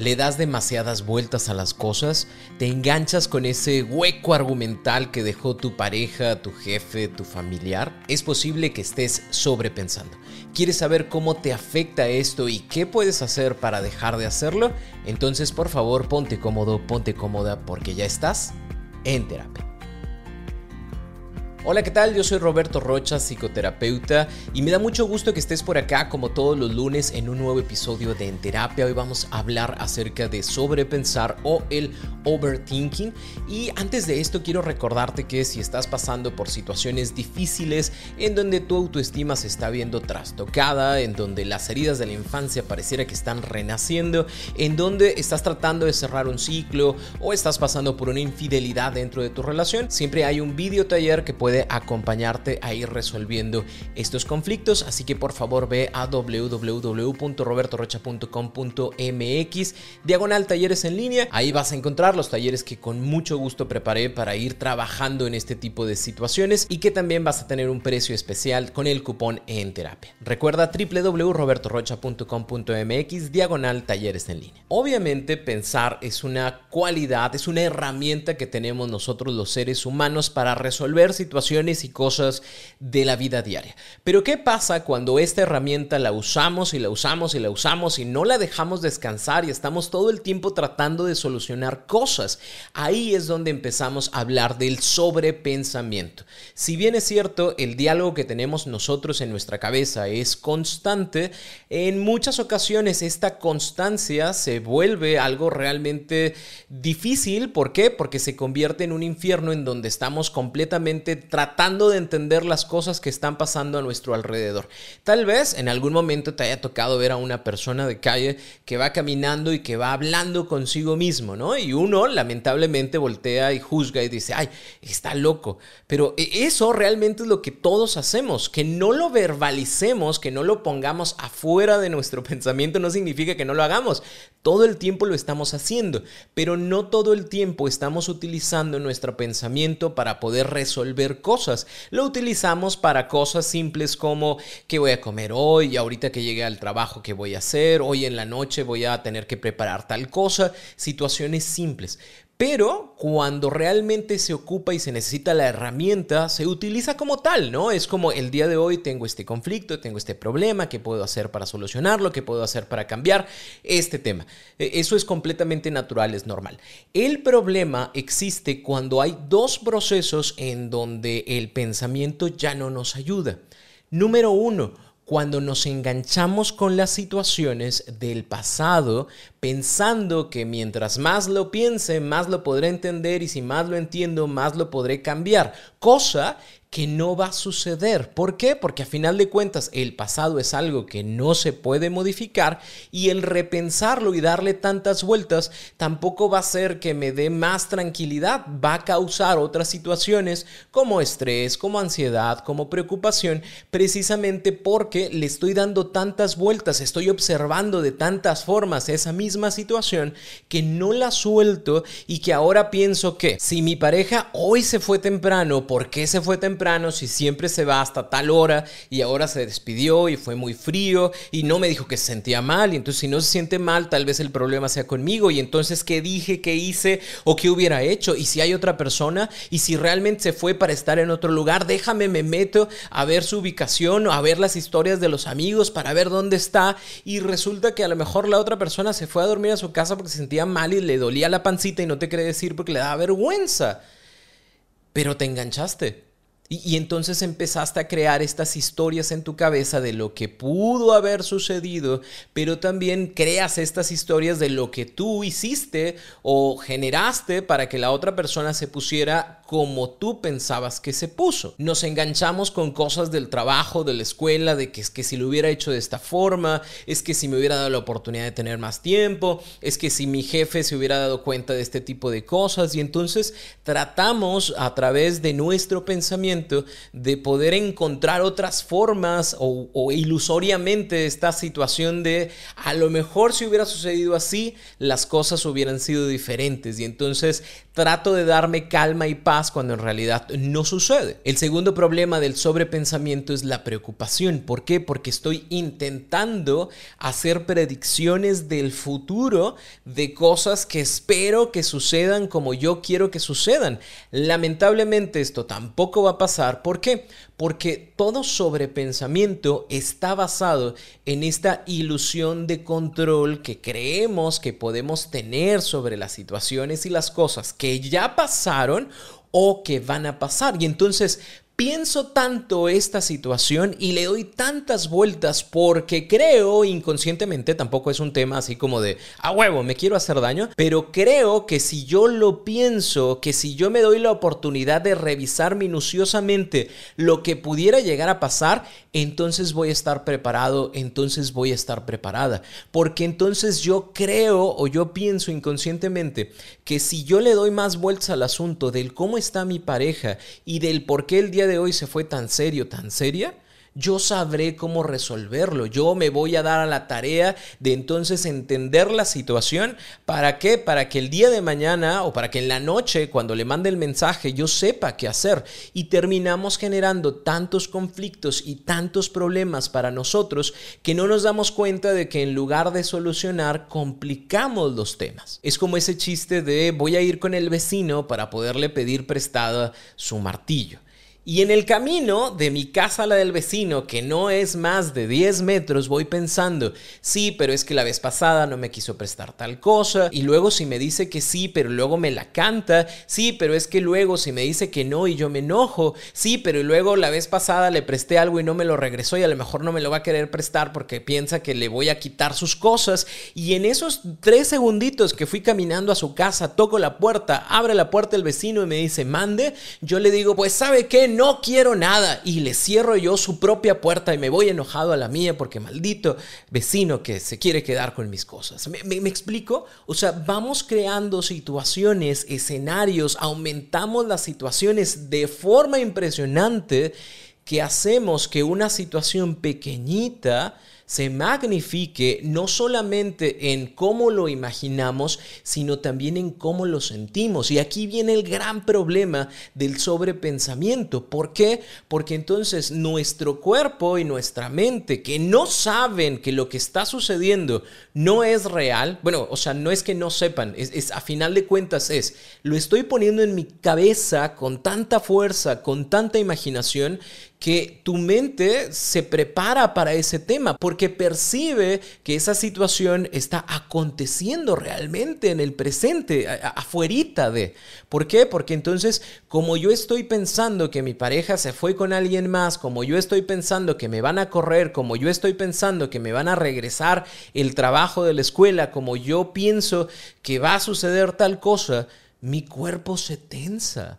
le das demasiadas vueltas a las cosas, te enganchas con ese hueco argumental que dejó tu pareja, tu jefe, tu familiar, es posible que estés sobrepensando. ¿Quieres saber cómo te afecta esto y qué puedes hacer para dejar de hacerlo? Entonces por favor ponte cómodo, ponte cómoda porque ya estás en terapia. Hola, ¿qué tal? Yo soy Roberto Rocha, psicoterapeuta, y me da mucho gusto que estés por acá como todos los lunes en un nuevo episodio de En Terapia. Hoy vamos a hablar acerca de sobrepensar o el overthinking. Y antes de esto quiero recordarte que si estás pasando por situaciones difíciles en donde tu autoestima se está viendo trastocada, en donde las heridas de la infancia pareciera que están renaciendo, en donde estás tratando de cerrar un ciclo o estás pasando por una infidelidad dentro de tu relación, siempre hay un video taller que acompañarte a ir resolviendo estos conflictos. Así que por favor ve a www.robertorocha.com.mx diagonal talleres en línea. Ahí vas a encontrar los talleres que con mucho gusto preparé para ir trabajando en este tipo de situaciones y que también vas a tener un precio especial con el cupón en terapia. Recuerda www.robertorocha.com.mx diagonal talleres en línea. Obviamente pensar es una cualidad, es una herramienta que tenemos nosotros los seres humanos para resolver situaciones y cosas de la vida diaria. Pero ¿qué pasa cuando esta herramienta la usamos y la usamos y la usamos y no la dejamos descansar y estamos todo el tiempo tratando de solucionar cosas? Ahí es donde empezamos a hablar del sobrepensamiento. Si bien es cierto, el diálogo que tenemos nosotros en nuestra cabeza es constante, en muchas ocasiones esta constancia se vuelve algo realmente difícil. ¿Por qué? Porque se convierte en un infierno en donde estamos completamente tratando de entender las cosas que están pasando a nuestro alrededor. Tal vez en algún momento te haya tocado ver a una persona de calle que va caminando y que va hablando consigo mismo, ¿no? Y uno lamentablemente voltea y juzga y dice, ay, está loco. Pero e, eso realmente es lo que todos hacemos, que no lo verbalicemos, que no lo pongamos afuera de nuestro pensamiento no significa que no lo hagamos. Todo el tiempo lo estamos haciendo, pero no todo el tiempo estamos utilizando nuestro pensamiento para poder resolver cosas. Lo utilizamos para cosas simples como qué voy a comer hoy, ahorita que llegue al trabajo, qué voy a hacer, hoy en la noche voy a tener que preparar tal cosa, situaciones simples. Pero cuando realmente se ocupa y se necesita la herramienta, se utiliza como tal, ¿no? Es como el día de hoy tengo este conflicto, tengo este problema, ¿qué puedo hacer para solucionarlo? ¿Qué puedo hacer para cambiar este tema? E, eso es completamente natural, es normal. El problema existe cuando hay dos procesos en donde el pensamiento ya no nos ayuda. Número uno, cuando nos enganchamos con las situaciones del pasado, pensando que mientras más lo piense, más lo podré entender y si más lo entiendo, más lo podré cambiar, cosa que no va a suceder. ¿Por qué? Porque a final de cuentas el pasado es algo que no se puede modificar y el repensarlo y darle tantas vueltas tampoco va a ser que me dé más tranquilidad, va a causar otras situaciones como estrés, como ansiedad, como preocupación, precisamente porque le estoy dando tantas vueltas, estoy observando de tantas formas esa misma situación que no la suelto y que ahora pienso que si mi pareja hoy se fue temprano, ¿por qué se fue temprano? Si siempre se va hasta tal hora y ahora se despidió y fue muy frío y no me dijo que se sentía mal y entonces si no se siente mal tal vez el problema sea conmigo y entonces qué dije, qué hice o qué hubiera hecho y si hay otra persona y si realmente se fue para estar en otro lugar, déjame me meto a ver su ubicación a ver las historias de los amigos para ver dónde está y resulta que a lo mejor la otra persona se fue a dormir a su casa porque se sentía mal y le dolía la pancita y no te quiere decir porque le daba vergüenza. Pero te enganchaste. Y, entonces empezaste a crear estas historias en tu cabeza de lo que pudo haber sucedido, pero también creas estas historias de lo que tú hiciste o generaste para que la otra persona se pusiera como tú pensabas que se puso. Nos enganchamos con cosas del trabajo, de la escuela, de que es que si lo hubiera hecho de esta forma, es que si me hubiera dado la oportunidad de tener más tiempo, es que si mi jefe se hubiera dado cuenta de este tipo de cosas y entonces tratamos a través de nuestro pensamiento de poder encontrar otras formas o, o, ilusoriamente esta situación de a lo mejor si hubiera sucedido así, las cosas hubieran sido diferentes y entonces trato de darme calma y paz cuando en realidad no sucede. El segundo problema del sobrepensamiento es la preocupación. ¿Por qué? Porque estoy intentando hacer predicciones del futuro de cosas que espero que sucedan como yo quiero que sucedan. Lamentablemente esto tampoco va a pasar. ¿Por qué? Porque todo sobrepensamiento está basado en esta ilusión de control que creemos que podemos tener sobre las situaciones y las cosas que ya pasaron o que van a pasar. Y entonces pienso tanto esta situación y le doy tantas vueltas porque creo inconscientemente, tampoco es un tema así como de, a huevo, me quiero hacer daño, pero creo que si yo lo pienso, que si yo me doy la oportunidad de revisar minuciosamente lo que pudiera llegar a pasar, entonces voy a estar preparado, entonces voy a estar preparada. Porque entonces yo creo o yo pienso inconscientemente que si yo le doy más vueltas al asunto del cómo está mi pareja y del por qué el día de hoy se fue tan serio, tan seria, yo sabré cómo resolverlo. Yo me voy a dar a la tarea de entonces entender la situación. ¿Para qué? Para que el día de mañana o para que en la noche, cuando le mande el mensaje, yo sepa qué hacer. Y terminamos generando tantos conflictos y tantos problemas para nosotros que no nos damos cuenta de que en lugar de solucionar, complicamos los temas. Es como ese chiste de voy a ir con el vecino para poderle pedir prestada su martillo. Y en el camino de mi casa a la del vecino, que no es más de 10 metros, voy pensando, sí, pero es que la vez pasada no me quiso prestar tal cosa, y luego si me dice que sí, pero luego me la canta, sí, pero es que luego si me dice que no y yo me enojo, sí, pero luego la vez pasada le presté algo y no me lo regresó y a lo mejor no me lo va a querer prestar porque piensa que le voy a quitar sus cosas, y en esos tres segunditos que fui caminando a su casa, toco la puerta, abre la puerta el vecino y me dice, mande, yo le digo, pues sabe qué, no quiero nada y le cierro yo su propia puerta y me voy enojado a la mía porque maldito vecino que se quiere quedar con mis cosas. ¿Me, explico? O sea, vamos creando situaciones, escenarios, aumentamos las situaciones de forma impresionante que hacemos que una situación pequeñita se magnifique no solamente en cómo lo imaginamos, sino también en cómo lo sentimos. Y aquí viene el gran problema del sobrepensamiento. ¿Por qué? Porque entonces nuestro cuerpo y nuestra mente, que no saben que lo que está sucediendo no es real, bueno, o sea, no es que no sepan, es, a final de cuentas es, lo estoy poniendo en mi cabeza con tanta fuerza, con tanta imaginación, que tu mente se prepara para ese tema porque percibe que esa situación está aconteciendo realmente en el presente, afuerita de. ¿Por qué? Porque entonces, como yo estoy pensando que mi pareja se fue con alguien más, como yo estoy pensando que me van a correr, como yo estoy pensando que me van a regresar el trabajo de la escuela, como yo pienso que va a suceder tal cosa, mi cuerpo se tensa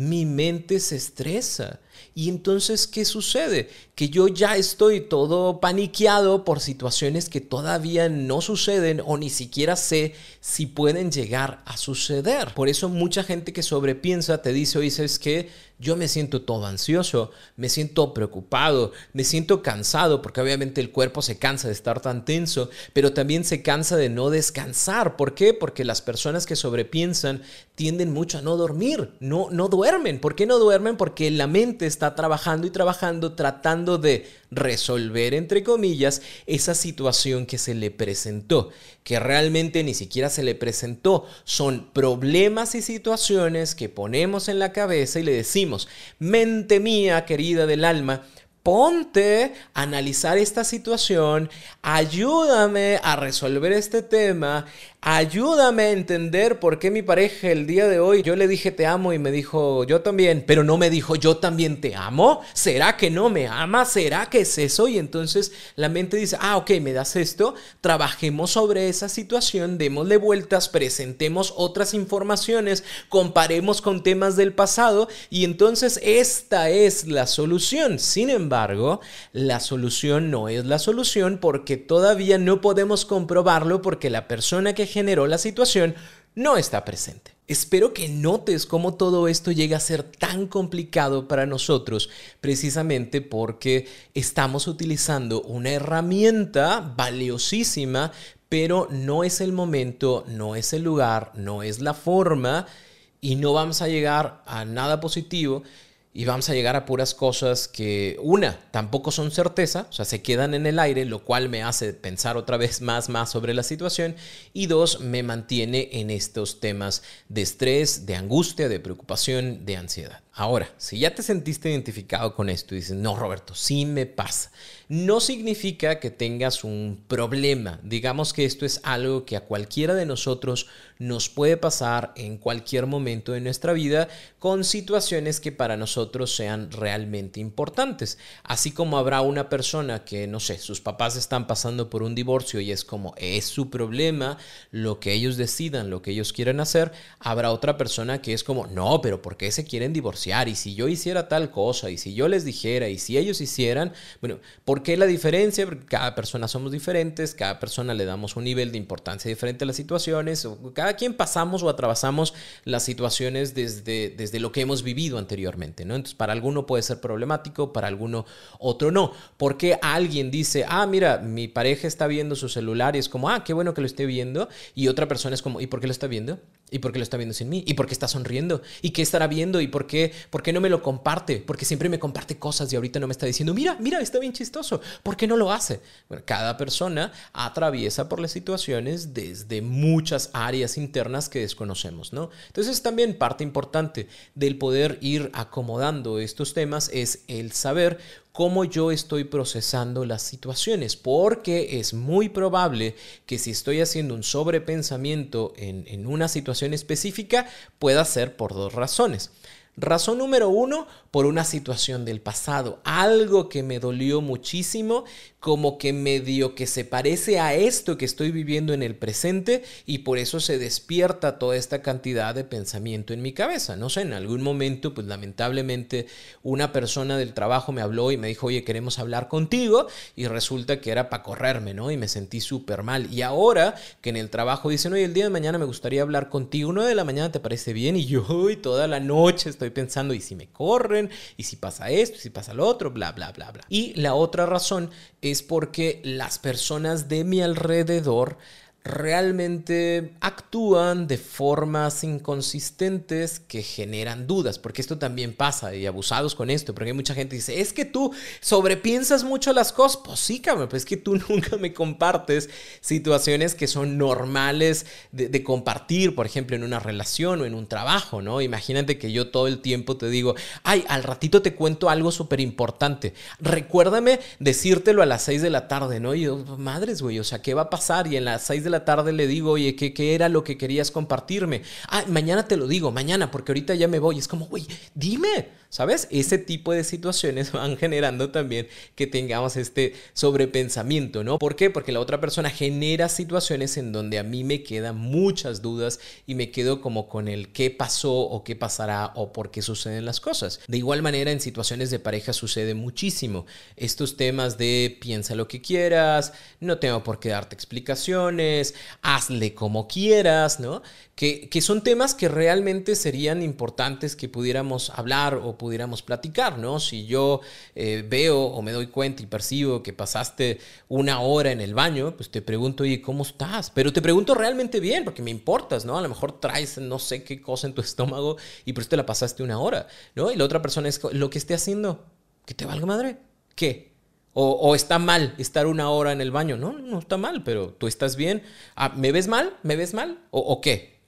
mi mente se estresa. Y entonces, ¿qué sucede? Que yo ya estoy todo paniqueado por situaciones que todavía no suceden o ni siquiera sé si pueden llegar a suceder. Por eso mucha gente que sobrepiensa te dice, oye, ¿sabes qué? Yo me siento todo ansioso, me siento preocupado, me siento cansado, porque obviamente el cuerpo se cansa de estar tan tenso, pero también se cansa de no descansar. ¿Por qué? Porque las personas que sobrepiensan tienden mucho a no dormir, no, no duermen. ¿Por qué no duermen? Porque la mente está trabajando y trabajando, tratando de resolver, entre comillas, esa situación que se le presentó, que realmente ni siquiera se le presentó. Son problemas y situaciones que ponemos en la cabeza y le decimos, mente mía, querida del alma, ponte a analizar esta situación, ayúdame a resolver este tema, ayúdame a entender por qué mi pareja el día de hoy yo le dije te amo y me dijo yo también, pero no me dijo yo también te amo. ¿Será que no me ama? ¿Será que es eso? Y entonces la mente dice, ah, ok, me das esto, trabajemos sobre esa situación, démosle vueltas, presentemos otras informaciones, comparemos con temas del pasado y entonces esta es la solución. Sin embargo, la solución no es la solución porque todavía no podemos comprobarlo porque la persona que generó la situación no está presente. Espero que notes cómo todo esto llega a ser tan complicado para nosotros, precisamente porque estamos utilizando una herramienta valiosísima, pero no es el momento, no es el lugar, no es la forma y no vamos a llegar a nada positivo y vamos a llegar a puras cosas que, una, tampoco son certeza, o sea, se quedan en el aire, lo cual me hace pensar otra vez más, más sobre la situación, y dos, me mantiene en estos temas de estrés, de angustia, de preocupación, de ansiedad. Ahora, si ya te sentiste identificado con esto y dices, no, Roberto, sí me pasa, no significa que tengas un problema. Digamos que esto es algo que a cualquiera de nosotros nos puede pasar en cualquier momento de nuestra vida con situaciones que para nosotros sean realmente importantes. Así como habrá una persona que, no sé, sus papás están pasando por un divorcio y es como, es su problema, lo que ellos decidan, lo que ellos quieren hacer, habrá otra persona que es como, no, pero ¿por qué se quieren divorciar? Y si yo hiciera tal cosa, y si yo les dijera, y si ellos hicieran, bueno, ¿por ¿Por qué la diferencia? Porque cada persona somos diferentes, cada persona le damos un nivel de importancia diferente a las situaciones, cada quien pasamos o atravesamos las situaciones desde lo que hemos vivido anteriormente, ¿no? Entonces, para alguno puede ser problemático, para alguno otro no. Porque alguien dice, ah, mira, mi pareja está viendo su celular y es como, ah, qué bueno que lo esté viendo, y otra persona es como, ¿y por qué lo está viendo? ¿Y por qué lo está viendo sin mí? ¿Y por qué está sonriendo? ¿Y qué estará viendo? ¿Y por qué, por qué no me lo comparte? Porque siempre me comparte cosas y ahorita no me está diciendo, mira, mira, está bien chistoso. ¿Por qué no lo hace? Cada persona atraviesa por las situaciones desde muchas áreas internas que desconocemos, ¿no? Entonces también parte importante del poder ir acomodando estos temas es el saber cómo yo estoy procesando las situaciones, porque es muy probable que si estoy haciendo un sobrepensamiento en, en una situación específica, pueda ser por dos razones. Razón número uno, por una situación del pasado, algo que me dolió muchísimo, como que medio que se parece a esto que estoy viviendo en el presente y por eso se despierta toda esta cantidad de pensamiento en mi cabeza. No sé, en algún momento, pues lamentablemente una persona del trabajo me habló y me dijo, oye, queremos hablar contigo y resulta que era para correrme, ¿no? Y me sentí súper mal. Y ahora que en el trabajo dicen, oye, el día de mañana me gustaría hablar contigo, uno de la mañana te parece bien y yo toda la noche estoy pensando, ¿y si me corren? y si pasa esto, y si pasa lo otro, bla, bla, bla, bla. Y la otra razón es porque las personas de mi alrededor realmente actúan de formas inconsistentes que generan dudas, porque esto también pasa y abusados con esto, porque hay mucha gente que dice, es que tú sobrepiensas mucho las cosas, pues sí, cabrón, pues es que tú nunca me compartes situaciones que son normales de, de, compartir, por ejemplo, en una relación o en un trabajo, ¿no? Imagínate que yo todo el tiempo te digo, ay, al ratito te cuento algo súper importante, recuérdame decírtelo a las 6 de la tarde, ¿no? Y yo, madres, güey, o sea, ¿qué va a pasar? Y en las 6 la tarde le digo, oye, ¿qué, ¿qué, era lo que querías compartirme? Ah, mañana te lo digo, mañana, porque ahorita ya me voy. Es como, güey, dime. ¿Sabes? Ese tipo de situaciones van generando también que tengamos este sobrepensamiento, ¿no? ¿Por qué? Porque la otra persona genera situaciones en donde a mí me quedan muchas dudas y me quedo como con el qué pasó o qué pasará o por qué suceden las cosas. De igual manera, en situaciones de pareja sucede muchísimo. Estos temas de piensa lo que quieras, no tengo por qué darte explicaciones, hazle como quieras, ¿no? Que, que son temas que realmente serían importantes que pudiéramos hablar o pudiéramos platicar, ¿no? Si yo eh, veo o me doy cuenta y percibo que pasaste una hora en el baño, pues te pregunto, oye, ¿cómo estás? Pero te pregunto realmente bien, porque me importas, ¿no? A lo mejor traes no sé qué cosa en tu estómago y por eso te la pasaste una hora, ¿no? Y la otra persona es lo que esté haciendo, que te valga madre. ¿Qué? O, está mal estar una hora en el baño. No, no está mal, pero tú estás bien. Ah, ¿Me ves mal? ¿Me ves mal? ¿O, o qué?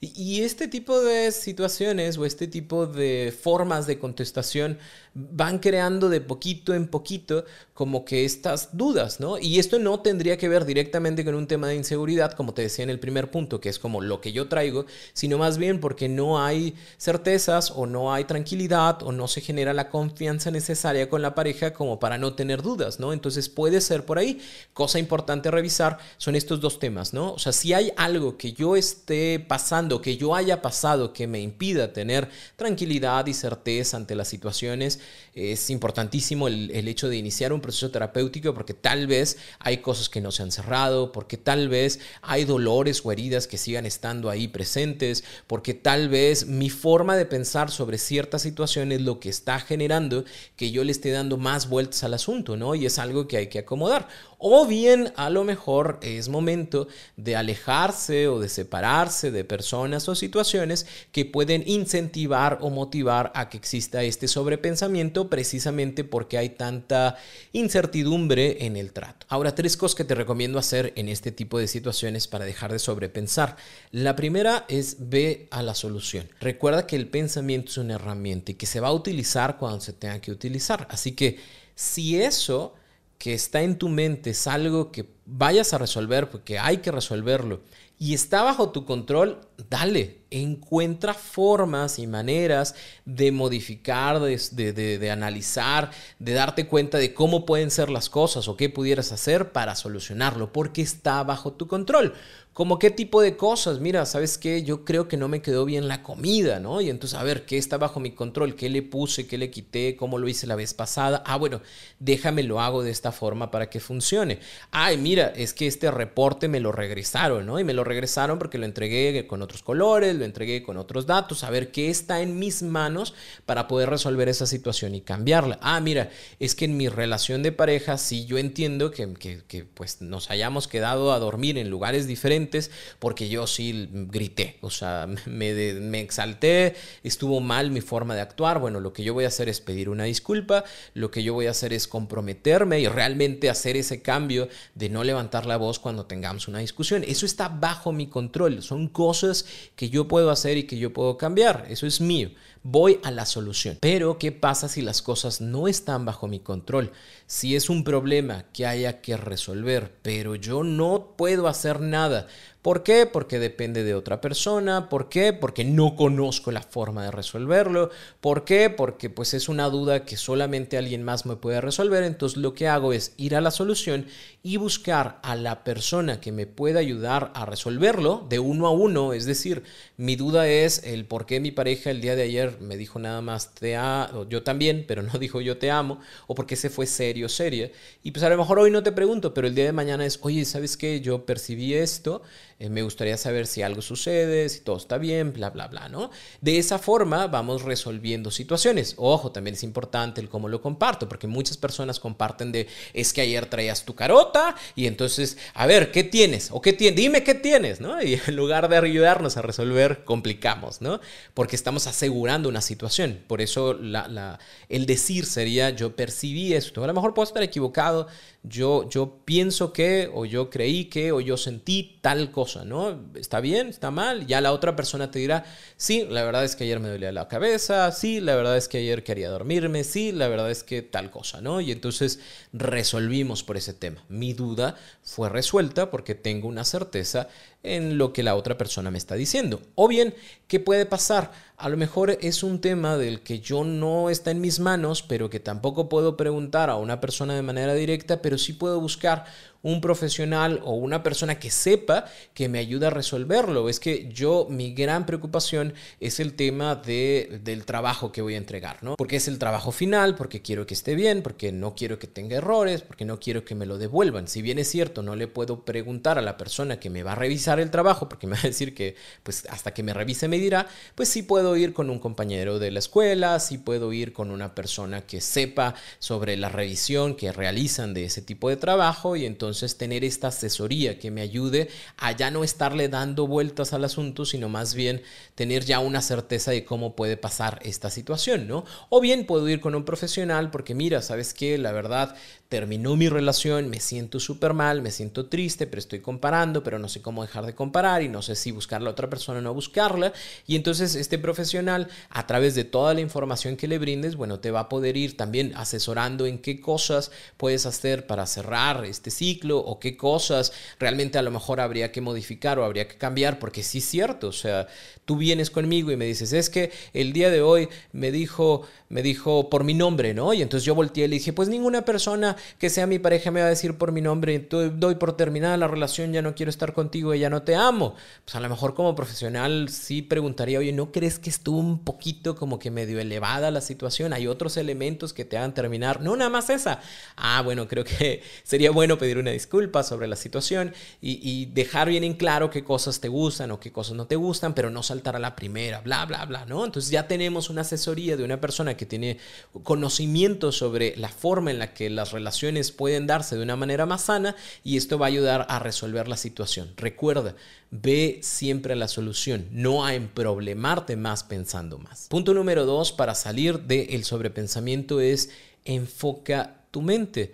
Y, este tipo de situaciones o este tipo de formas de contestación van creando de poquito en poquito como que estas dudas, ¿no? Y esto no tendría que ver directamente con un tema de inseguridad, como te decía en el primer punto, que es como lo que yo traigo, sino más bien porque no hay certezas o no hay tranquilidad o no se genera la confianza necesaria con la pareja como para no tener dudas, ¿no? Entonces puede ser por ahí. Cosa importante revisar son estos dos temas, ¿no? O sea, si hay algo que yo esté pasando, que yo haya pasado, que me impida tener tranquilidad y certeza ante las situaciones. Es importantísimo el, el hecho de iniciar un proceso terapéutico porque tal vez hay cosas que no se han cerrado, porque tal vez hay dolores o heridas que sigan estando ahí presentes, porque tal vez mi forma de pensar sobre ciertas situaciones lo que está generando que yo le esté dando más vueltas al asunto, ¿no? Y es algo que hay que acomodar. O bien a lo mejor es momento de alejarse o de separarse de personas o situaciones que pueden incentivar o motivar a que exista este sobrepensamiento precisamente porque hay tanta incertidumbre en el trato. Ahora, tres cosas que te recomiendo hacer en este tipo de situaciones para dejar de sobrepensar. La primera es ve a la solución. Recuerda que el pensamiento es una herramienta y que se va a utilizar cuando se tenga que utilizar. Así que si eso que está en tu mente es algo que vayas a resolver, porque hay que resolverlo, y está bajo tu control, dale, encuentra formas y maneras de modificar, de, de, analizar, de darte cuenta de cómo pueden ser las cosas o qué pudieras hacer para solucionarlo, porque está bajo tu control. Como qué tipo de cosas, mira, ¿sabes qué? Yo creo que no me quedó bien la comida, ¿no? Y entonces, a ver, ¿qué está bajo mi control? ¿Qué le puse? ¿Qué le quité? ¿Cómo lo hice la vez pasada? Ah, bueno, déjame lo hago de esta forma para que funcione. Ay, mira, es que este reporte me lo regresaron, ¿no? Y me lo regresaron porque lo entregué con otros colores, lo entregué con otros datos, a ver qué está en mis manos para poder resolver esa situación y cambiarla. Ah, mira, es que en mi relación de pareja, sí, yo entiendo que, que, que pues nos hayamos quedado a dormir en lugares diferentes porque yo sí grité, o sea, me, exalté, estuvo mal mi forma de actuar. Bueno, lo que yo voy a hacer es pedir una disculpa, lo que yo voy a hacer es comprometerme y realmente hacer ese cambio de no levantar la voz cuando tengamos una discusión. Eso está bajo mi control, son cosas que yo puedo hacer y que yo puedo cambiar, eso es mío voy a la solución. Pero, ¿qué pasa si las cosas no están bajo mi control? Si es un problema que haya que resolver, pero yo no puedo hacer nada ¿Por qué? Porque depende de otra persona. ¿Por qué? Porque no conozco la forma de resolverlo. ¿Por qué? Porque pues es una duda que solamente alguien más me puede resolver. Entonces lo que hago es ir a la solución y buscar a la persona que me pueda ayudar a resolverlo de uno a uno. Es decir, mi duda es el por qué mi pareja el día de ayer me dijo nada más te amo, yo también, pero no dijo yo te amo, o por qué se fue serio, seria. Y pues a lo mejor hoy no te pregunto, pero el día de mañana es, oye, ¿sabes qué? Yo percibí esto eh, me gustaría saber si algo sucede, si todo está bien, bla, bla, bla, ¿no? De esa forma vamos resolviendo situaciones. Ojo, también es importante el cómo lo comparto, porque muchas personas comparten de, es que ayer traías tu carota y entonces, a ver, ¿qué tienes? ¿O qué tienes? Dime qué tienes, ¿no? Y en lugar de ayudarnos a resolver, complicamos, ¿no? Porque estamos asegurando una situación. Por eso el decir sería, yo percibí esto. A lo mejor puedo estar equivocado, yo, yo pienso que, o yo creí que, o yo sentí tal cosa, ¿no? ¿Está bien? ¿Está mal? Ya la otra persona te dirá, sí, la verdad es que ayer me dolía la cabeza, sí, la verdad es que ayer quería dormirme, sí, la verdad es que tal cosa, ¿no? Y entonces resolvimos por ese tema. Mi duda fue resuelta porque tengo una certeza en lo que la otra persona me está diciendo. O bien, ¿qué puede pasar? A lo mejor es un tema del que yo no está en mis manos, pero que tampoco puedo preguntar a una persona de manera directa, pero sí puedo buscar un profesional o una persona que sepa que me ayuda a resolverlo. Es que yo, mi gran preocupación es el tema de, del trabajo que voy a entregar, ¿no? Porque es el trabajo final, porque quiero que esté bien, porque no quiero que tenga errores, porque no quiero que me lo devuelvan. Si bien es cierto, no le puedo preguntar a la persona que me va a revisar el trabajo, porque me va a decir que, pues, hasta que me revise me dirá, pues sí puedo ir con un compañero de la escuela, sí puedo ir con una persona que sepa sobre la revisión que realizan de ese tipo de trabajo y entonces tener esta asesoría que me ayude a ya no estarle dando vueltas al asunto, sino más bien tener ya una certeza de cómo puede pasar esta situación, ¿no? O bien puedo ir con un profesional porque mira, ¿sabes qué? La verdad, terminó mi relación, me siento súper mal, me siento triste, pero estoy comparando, pero no sé cómo dejar de comparar y no sé si buscar a la otra persona o no buscarla. Y entonces este profesional, a través de toda la información que le brindes, bueno, te va a poder ir también asesorando en qué cosas puedes hacer para cerrar este ciclo o qué cosas realmente a lo mejor habría que modificar o habría que cambiar, porque sí es cierto, o sea, tú vienes conmigo y me dices, es que el día de hoy me dijo, me dijo por mi nombre, ¿no? Y entonces yo volteé y le dije, pues ninguna persona que sea mi pareja me va a decir por mi nombre, doy por terminada la relación, ya no quiero estar contigo, ya no te amo. Pues a lo mejor como profesional sí preguntaría, oye, ¿no crees que estuvo un poquito como que medio elevada la situación? ¿Hay otros elementos que te hagan terminar? No, nada más esa. Ah, bueno, creo que sería bueno pedir una disculpa sobre la situación y, y dejar bien en claro qué cosas te gustan o qué cosas no te gustan, pero no saltar a la primera, bla, bla, bla, ¿no? Entonces ya tenemos una asesoría de una persona que tiene conocimiento sobre la forma en la que las relaciones pueden darse de una manera más sana y esto va a ayudar a resolver la situación. Recuerda, ve siempre a la solución, no a emproblemarte más pensando más. Punto número dos para salir del sobrepensamiento es enfoca tu mente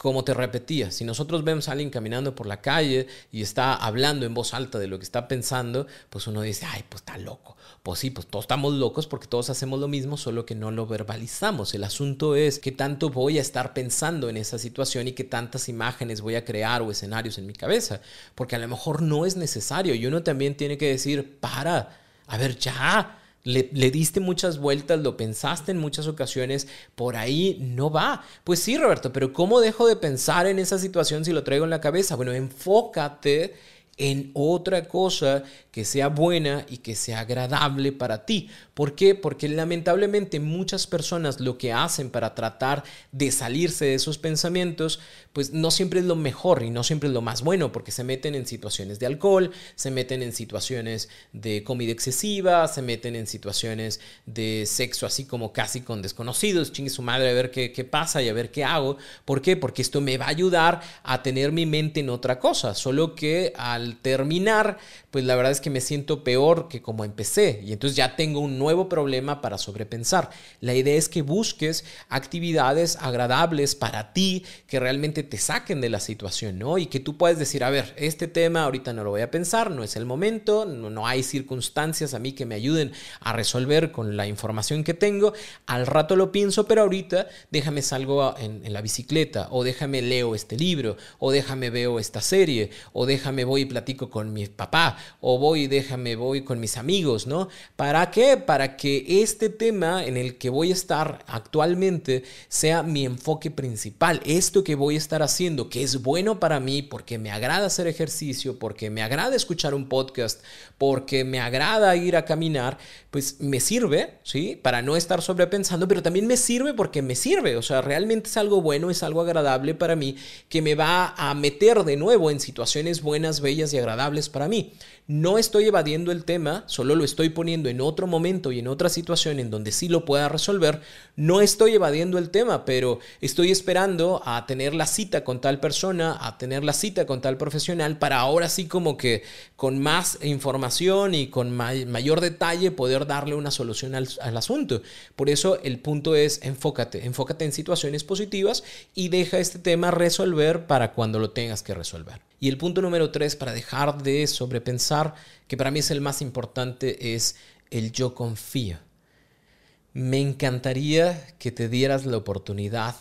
como te repetía, si nosotros vemos a alguien caminando por la calle y está hablando en voz alta de lo que está pensando, pues uno dice, ay, pues está loco. Pues sí, pues todos estamos locos porque todos hacemos lo mismo, solo que no lo verbalizamos. El asunto es qué tanto voy a estar pensando en esa situación y qué tantas imágenes voy a crear o escenarios en mi cabeza. Porque a lo mejor no es necesario y uno también tiene que decir, para, a ver, ya le, diste muchas vueltas, lo pensaste en muchas ocasiones, por ahí no va. Pues sí, Roberto, pero ¿cómo dejo de pensar en esa situación si lo traigo en la cabeza? Bueno, enfócate en otra cosa que sea buena y que sea agradable para ti. ¿Por qué? Porque lamentablemente muchas personas lo que hacen para tratar de salirse de esos pensamientos, pues no siempre es lo mejor y no siempre es lo más bueno, porque se meten en situaciones de alcohol, se meten en situaciones de comida excesiva, se meten en situaciones de sexo así como casi con desconocidos, chingue su madre a ver qué, qué pasa y a ver qué hago. ¿Por qué? Porque esto me va a ayudar a tener mi mente en otra cosa, solo que al terminar, pues la verdad es que me siento peor que como empecé y entonces ya tengo un nuevo problema para sobrepensar. La idea es que busques actividades agradables para ti que realmente te saquen de la situación, ¿no? Y que tú puedas decir, a ver, este tema ahorita no lo voy a pensar, no es el momento, no, hay circunstancias a mí que me ayuden a resolver con la información que tengo, al rato lo pienso, pero ahorita déjame salgo en, en la bicicleta o déjame leo este libro o déjame veo esta serie o déjame voy y platico con mi papá o voy y déjame voy con mis amigos, ¿no? ¿Para qué? Para que este tema en el que voy a estar actualmente sea mi enfoque principal. Esto que voy a estar haciendo, que es bueno para mí porque me agrada hacer ejercicio, porque me agrada escuchar un podcast, porque me agrada ir a caminar, pues me sirve, ¿sí? Para no estar sobrepensando, pero también me sirve porque me sirve. O sea, realmente es algo bueno, es algo agradable para mí que me va a meter de nuevo en situaciones buenas, bellas y agradables para mí. No estoy evadiendo el tema, solo lo estoy poniendo en otro momento y en otra situación en donde sí lo pueda resolver. No estoy evadiendo el tema, pero estoy esperando a tener la cita con tal persona, a tener la cita con tal profesional para ahora sí como que con más información y con mayor detalle poder darle una solución al, al asunto. Por eso el punto es enfócate, enfócate en situaciones positivas y deja este tema resolver para cuando lo tengas que resolver. Y el punto número tres, para dejar de sobrepensar, que para mí es el más importante, es el yo confío. Me encantaría que te dieras la oportunidad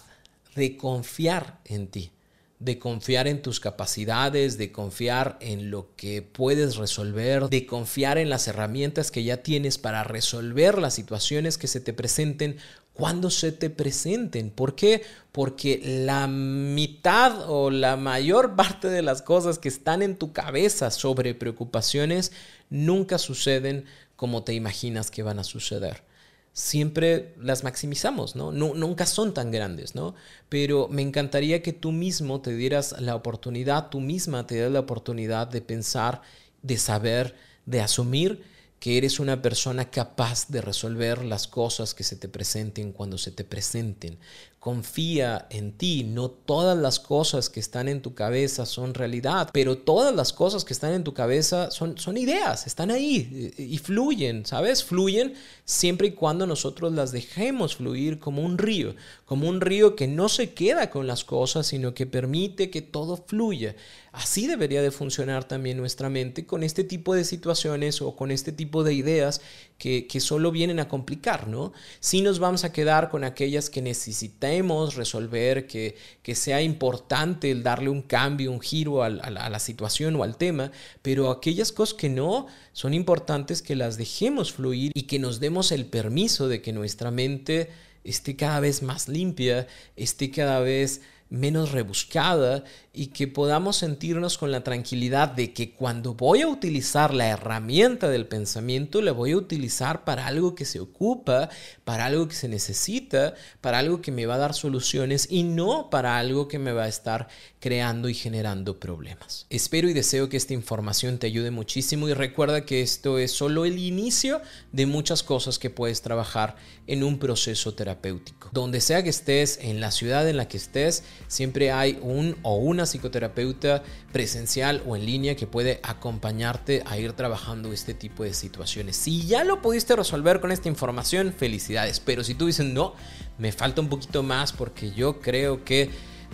de confiar en ti, de confiar en tus capacidades, de confiar en lo que puedes resolver, de confiar en las herramientas que ya tienes para resolver las situaciones que se te presenten cuando se te presenten. ¿Por qué? Porque la mitad o la mayor parte de las cosas que están en tu cabeza sobre preocupaciones nunca suceden como te imaginas que van a suceder. Siempre las maximizamos, ¿no? Nunca son tan grandes, ¿no? Pero me encantaría que tú mismo te dieras la oportunidad, tú misma te dieras la oportunidad de pensar, de saber, de asumir que eres una persona capaz de resolver las cosas que se te presenten cuando se te presenten, confía en ti. No todas las cosas que están en tu cabeza son realidad, pero todas las cosas que están en tu cabeza son, son ideas, están ahí y, fluyen, ¿sabes? Fluyen siempre y cuando nosotros las dejemos fluir como un río, como un río que no se queda con las cosas, sino que permite que todo fluya. Así debería de funcionar también nuestra mente con este tipo de situaciones o con este tipo de ideas que, solo vienen a complicar, ¿no? Si nos vamos a quedar con aquellas que necesitamos resolver, que, que sea importante el darle un cambio, un giro a, la situación o al tema, pero aquellas cosas que no, son importantes que las dejemos fluir y que nos demos el permiso de que nuestra mente esté cada vez más limpia, esté cada vez menos rebuscada y que podamos sentirnos con la tranquilidad de que cuando voy a utilizar la herramienta del pensamiento, la voy a utilizar para algo que se ocupa, para algo que se necesita, para algo que me va a dar soluciones y no para algo que me va a estar creando y generando problemas. Espero y deseo que esta información te ayude muchísimo y recuerda que esto es solo el inicio de muchas cosas que puedes trabajar en un proceso terapéutico. Donde sea que estés, en la ciudad en la que estés, siempre hay un o una psicoterapeuta presencial o en línea que puede acompañarte a ir trabajando este tipo de situaciones. Si ya lo pudiste resolver con esta información, felicidades. Pero si tú dices, no, me falta un poquito más porque yo creo que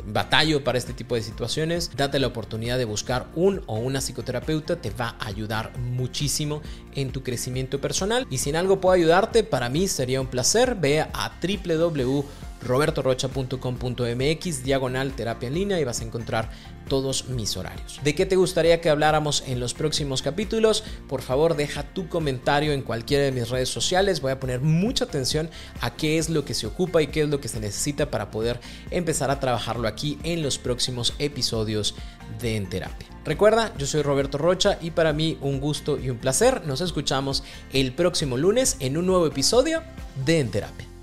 batallo para este tipo de situaciones, date la oportunidad de buscar un o una psicoterapeuta, te va a ayudar muchísimo en tu crecimiento personal. Y si en algo puedo ayudarte, para mí sería un placer. Ve a www.robertorocha.com.mx diagonal terapia en línea y vas a encontrar todos mis horarios. ¿De qué te gustaría que habláramos en los próximos capítulos? Por favor, deja tu comentario en cualquiera de mis redes sociales. Voy a poner mucha atención a qué es lo que se ocupa y qué es lo que se necesita para poder empezar a trabajarlo aquí en los próximos episodios de En Terapia. Recuerda, yo soy Roberto Rocha y para mí un gusto y un placer. Nos escuchamos el próximo lunes en un nuevo episodio de En Terapia.